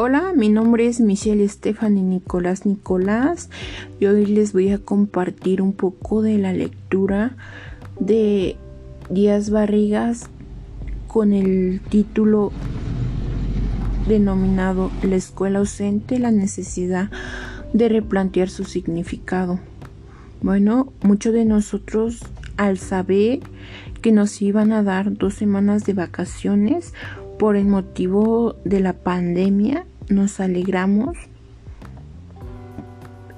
Hola, mi nombre es Michelle Stephanie Nicolás Nicolás y hoy les voy a compartir un poco de la lectura de Díaz Barrigas con el título denominado La escuela ausente, la necesidad de replantear su significado. Bueno, muchos de nosotros al saber que nos iban a dar dos semanas de vacaciones por el motivo de la pandemia, nos alegramos.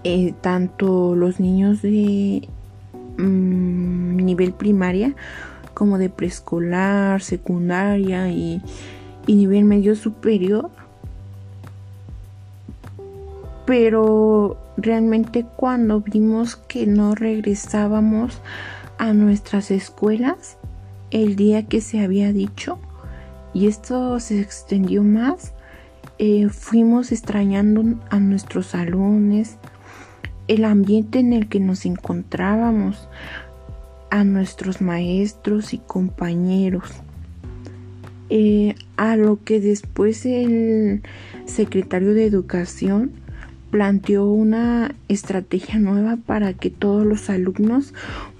Eh, tanto los niños de mm, nivel primaria como de preescolar, secundaria y nivel medio superior. Pero realmente cuando vimos que no regresábamos a nuestras escuelas el día que se había dicho y esto se extendió más, eh, fuimos extrañando a nuestros salones, el ambiente en el que nos encontrábamos, a nuestros maestros y compañeros. Eh, a lo que después el secretario de educación planteó una estrategia nueva para que todos los alumnos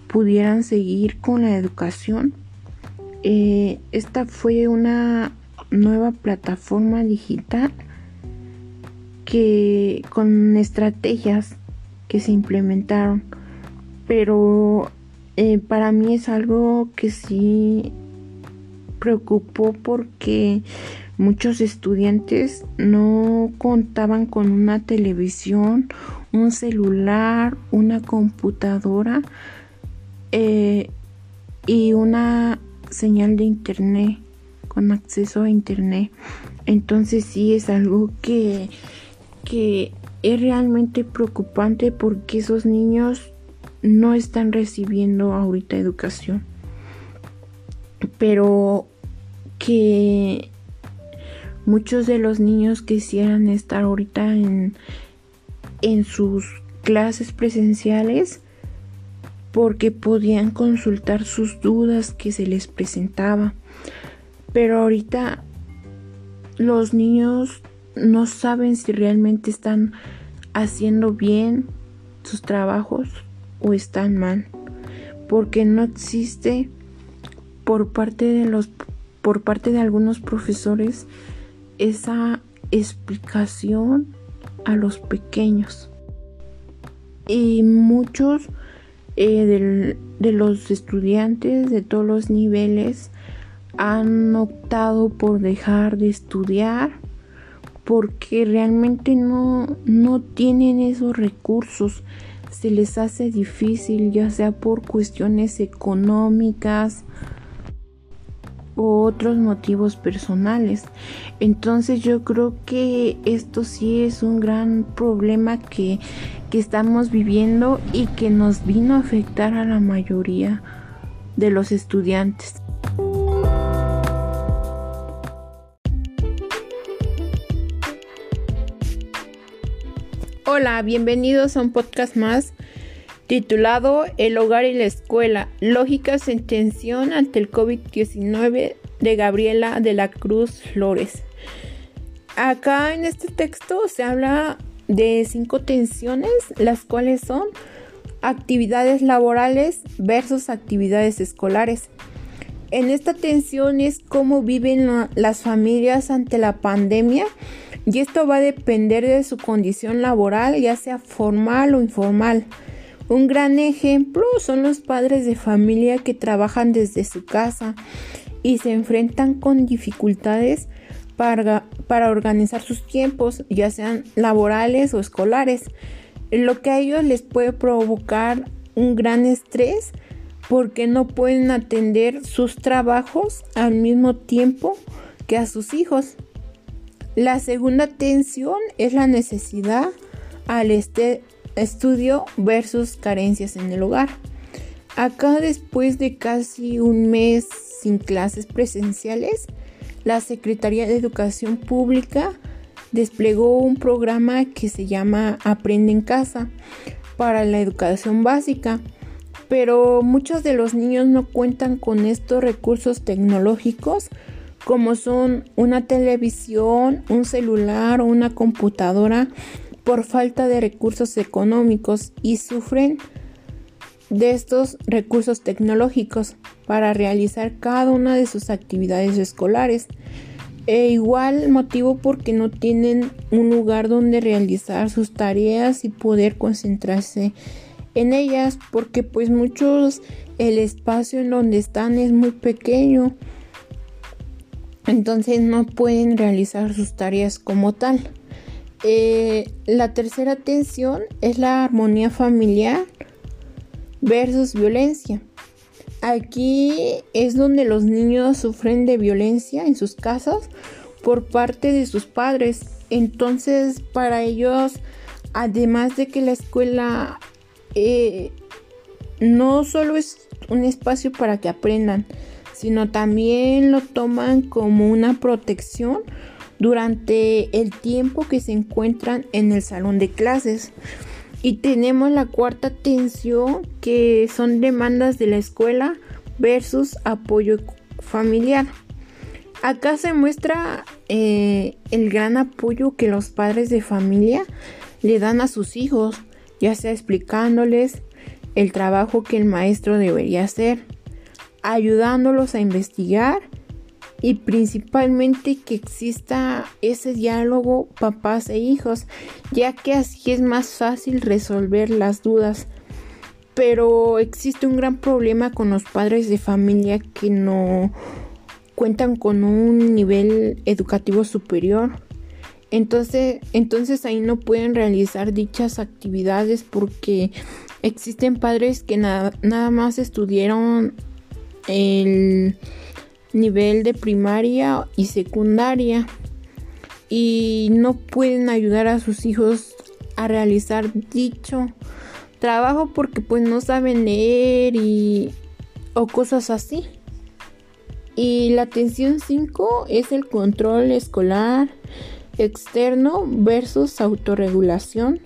pudieran seguir con la educación. Eh, esta fue una nueva plataforma digital que con estrategias que se implementaron pero eh, para mí es algo que sí preocupó porque muchos estudiantes no contaban con una televisión, un celular, una computadora eh, y una señal de internet con acceso a internet. Entonces sí es algo que, que es realmente preocupante porque esos niños no están recibiendo ahorita educación. Pero que muchos de los niños quisieran estar ahorita en, en sus clases presenciales porque podían consultar sus dudas que se les presentaba. Pero ahorita los niños no saben si realmente están haciendo bien sus trabajos o están mal, porque no existe por parte de los por parte de algunos profesores esa explicación a los pequeños. Y muchos eh, de los estudiantes de todos los niveles han optado por dejar de estudiar porque realmente no, no tienen esos recursos. Se les hace difícil, ya sea por cuestiones económicas, otros motivos personales. Entonces yo creo que esto sí es un gran problema que, que estamos viviendo y que nos vino a afectar a la mayoría de los estudiantes. Hola, bienvenidos a un podcast más titulado El hogar y la escuela, lógicas en tensión ante el COVID-19 de Gabriela de la Cruz Flores. Acá en este texto se habla de cinco tensiones, las cuales son actividades laborales versus actividades escolares. En esta tensión es cómo viven las familias ante la pandemia y esto va a depender de su condición laboral, ya sea formal o informal. Un gran ejemplo son los padres de familia que trabajan desde su casa y se enfrentan con dificultades para, organizar sus tiempos, ya sean laborales o escolares, lo que a ellos les puede provocar un gran estrés porque no pueden atender sus trabajos al mismo tiempo que a sus hijos. La segunda tensión es la necesidad al, este, estudio versus carencias en el hogar. Acá después de casi un mes sin clases presenciales, la Secretaría de Educación Pública desplegó un programa que se llama Aprende en casa para la educación básica, pero muchos de los niños no cuentan con estos recursos tecnológicos como son una televisión, un celular o una computadora por falta de recursos económicos y sufren de estos recursos tecnológicos para realizar cada una de sus actividades escolares. E igual motivo porque no tienen un lugar donde realizar sus tareas y poder concentrarse en ellas porque pues muchos el espacio en donde están es muy pequeño entonces no pueden realizar sus tareas como tal eh, la tercera tensión es la armonía familiar versus violencia. Aquí es donde los niños sufren de violencia en sus casas por parte de sus padres. Entonces para ellos además de que la escuela eh, no solo es un espacio para que aprendan, sino también lo toman como una protección durante el tiempo que se encuentran en el salón de clases. Y tenemos la cuarta tensión que son demandas de la escuela versus apoyo familiar. Acá se muestra eh, el gran apoyo que los padres de familia le dan a sus hijos ya sea explicándoles el trabajo que el maestro debería hacer, ayudándolos a investigar y principalmente que exista ese diálogo papás e hijos, ya que así es más fácil resolver las dudas. Pero existe un gran problema con los padres de familia que no cuentan con un nivel educativo superior entonces, entonces ahí no pueden realizar dichas actividades porque existen padres que nada, nada más estudiaron el nivel de primaria y secundaria y no pueden ayudar a sus hijos a realizar dicho trabajo porque pues no saben leer y o cosas así. Y la atención 5 es el control escolar externo versus autorregulación.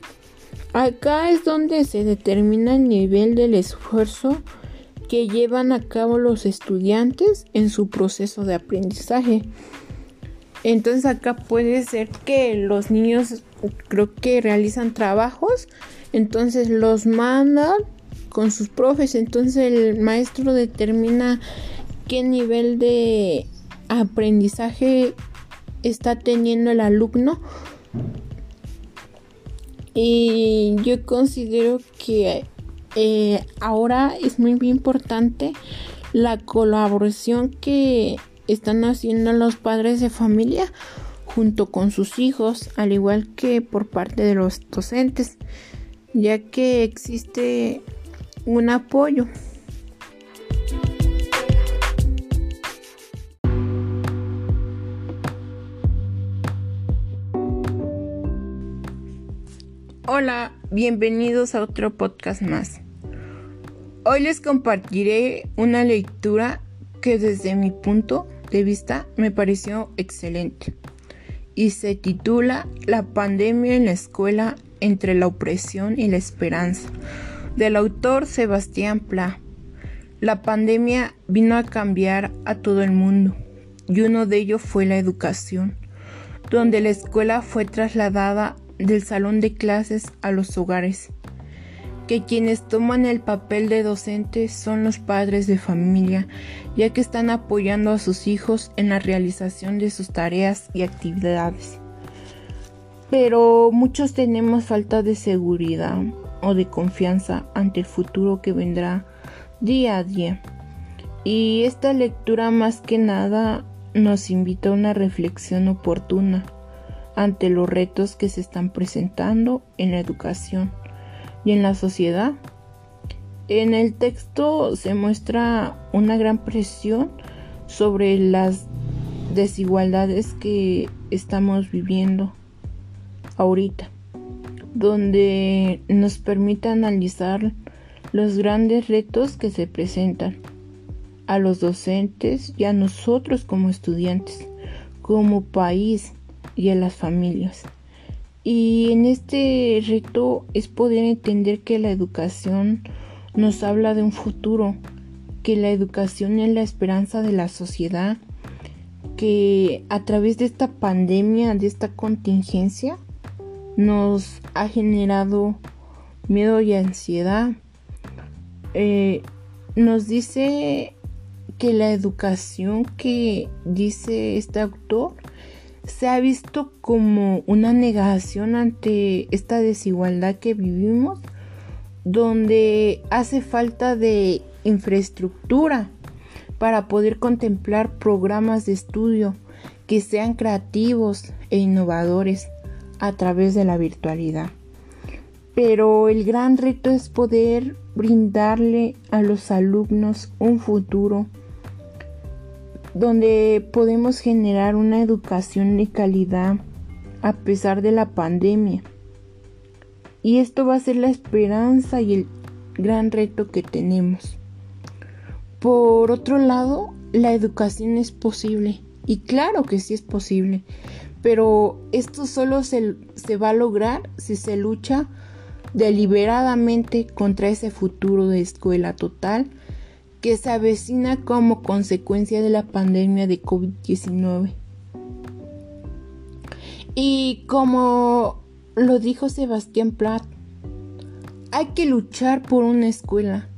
Acá es donde se determina el nivel del esfuerzo que llevan a cabo los estudiantes en su proceso de aprendizaje. Entonces acá puede ser que los niños creo que realizan trabajos, entonces los mandan con sus profes, entonces el maestro determina qué nivel de aprendizaje está teniendo el alumno. Y yo considero que eh, ahora es muy importante la colaboración que están haciendo los padres de familia junto con sus hijos, al igual que por parte de los docentes, ya que existe un apoyo. Hola, bienvenidos a otro podcast más. Hoy les compartiré una lectura que desde mi punto de vista me pareció excelente y se titula La pandemia en la escuela entre la opresión y la esperanza del autor Sebastián Pla. La pandemia vino a cambiar a todo el mundo y uno de ellos fue la educación, donde la escuela fue trasladada del salón de clases a los hogares, que quienes toman el papel de docentes son los padres de familia, ya que están apoyando a sus hijos en la realización de sus tareas y actividades. Pero muchos tenemos falta de seguridad o de confianza ante el futuro que vendrá día a día. Y esta lectura más que nada nos invita a una reflexión oportuna ante los retos que se están presentando en la educación y en la sociedad. En el texto se muestra una gran presión sobre las desigualdades que estamos viviendo ahorita, donde nos permite analizar los grandes retos que se presentan a los docentes y a nosotros como estudiantes, como país y a las familias. Y en este reto es poder entender que la educación nos habla de un futuro, que la educación es la esperanza de la sociedad que a través de esta pandemia, de esta contingencia, nos ha generado miedo y ansiedad. Eh, nos dice que la educación que dice este autor se ha visto como una negación ante esta desigualdad que vivimos, donde hace falta de infraestructura para poder contemplar programas de estudio que sean creativos e innovadores a través de la virtualidad. Pero el gran reto es poder brindarle a los alumnos un futuro donde podemos generar una educación de calidad a pesar de la pandemia. Y esto va a ser la esperanza y el gran reto que tenemos. Por otro lado, la educación es posible. Y claro que sí es posible. Pero esto solo se, se va a lograr si se lucha deliberadamente contra ese futuro de escuela total que se avecina como consecuencia de la pandemia de COVID-19. Y como lo dijo Sebastián Platt, hay que luchar por una escuela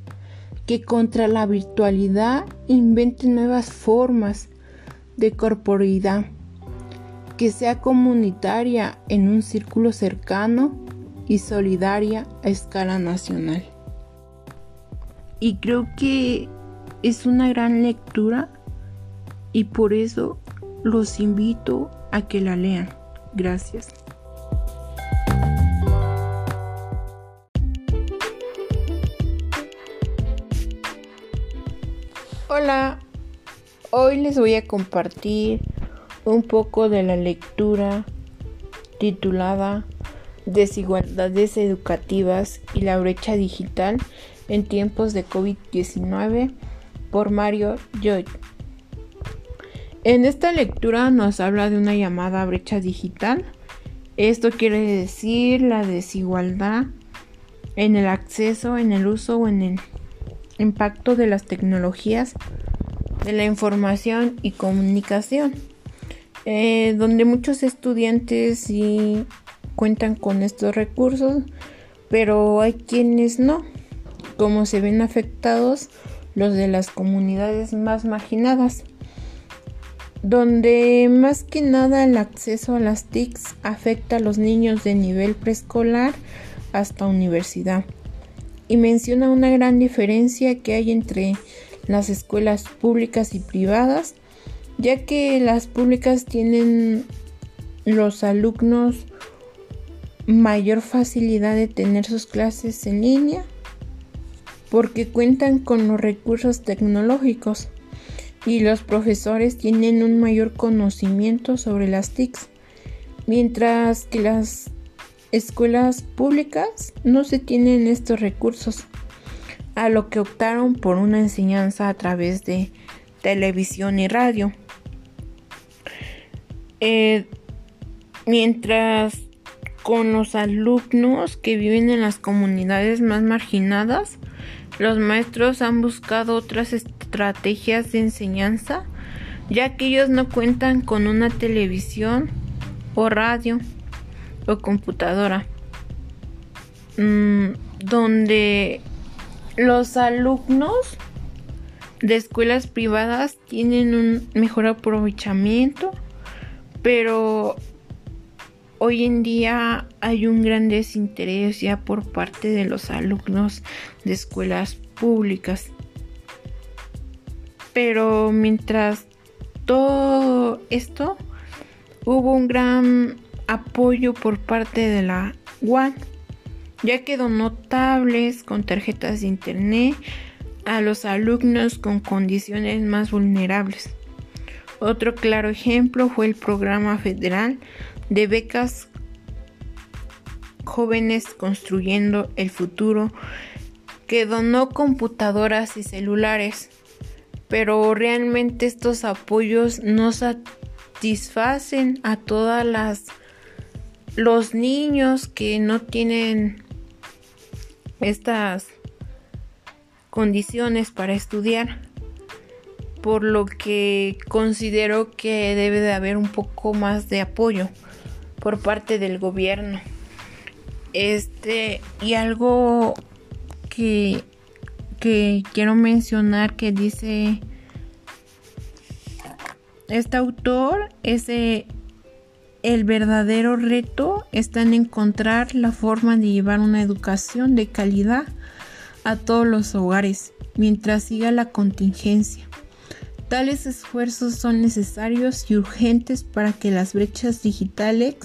que contra la virtualidad invente nuevas formas de corporidad, que sea comunitaria en un círculo cercano y solidaria a escala nacional. Y creo que es una gran lectura y por eso los invito a que la lean. Gracias. Hola, hoy les voy a compartir un poco de la lectura titulada Desigualdades educativas y la brecha digital en tiempos de COVID-19 por Mario Joy. En esta lectura nos habla de una llamada brecha digital. Esto quiere decir la desigualdad en el acceso, en el uso o en el impacto de las tecnologías de la información y comunicación, eh, donde muchos estudiantes sí cuentan con estos recursos, pero hay quienes no, como se ven afectados los de las comunidades más marginadas, donde más que nada el acceso a las TICs afecta a los niños de nivel preescolar hasta universidad. Y menciona una gran diferencia que hay entre las escuelas públicas y privadas, ya que las públicas tienen los alumnos mayor facilidad de tener sus clases en línea porque cuentan con los recursos tecnológicos y los profesores tienen un mayor conocimiento sobre las TICs, mientras que las escuelas públicas no se tienen estos recursos, a lo que optaron por una enseñanza a través de televisión y radio. Eh, mientras con los alumnos que viven en las comunidades más marginadas, los maestros han buscado otras estrategias de enseñanza, ya que ellos no cuentan con una televisión o radio o computadora, mm, donde los alumnos de escuelas privadas tienen un mejor aprovechamiento, pero Hoy en día hay un gran desinterés ya por parte de los alumnos de escuelas públicas. Pero mientras todo esto, hubo un gran apoyo por parte de la UAN, ya que donó tablets con tarjetas de internet a los alumnos con condiciones más vulnerables. Otro claro ejemplo fue el programa federal de becas jóvenes construyendo el futuro que donó computadoras y celulares, pero realmente estos apoyos no satisfacen a todas las los niños que no tienen estas condiciones para estudiar. por lo que considero que debe de haber un poco más de apoyo por parte del gobierno. Este, y algo que, que quiero mencionar que dice este autor es el verdadero reto está en encontrar la forma de llevar una educación de calidad a todos los hogares mientras siga la contingencia. Tales esfuerzos son necesarios y urgentes para que las brechas digitales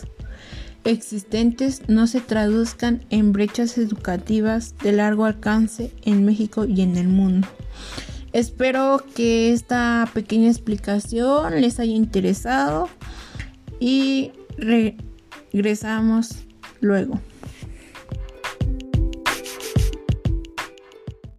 existentes no se traduzcan en brechas educativas de largo alcance en México y en el mundo. Espero que esta pequeña explicación les haya interesado y regresamos luego.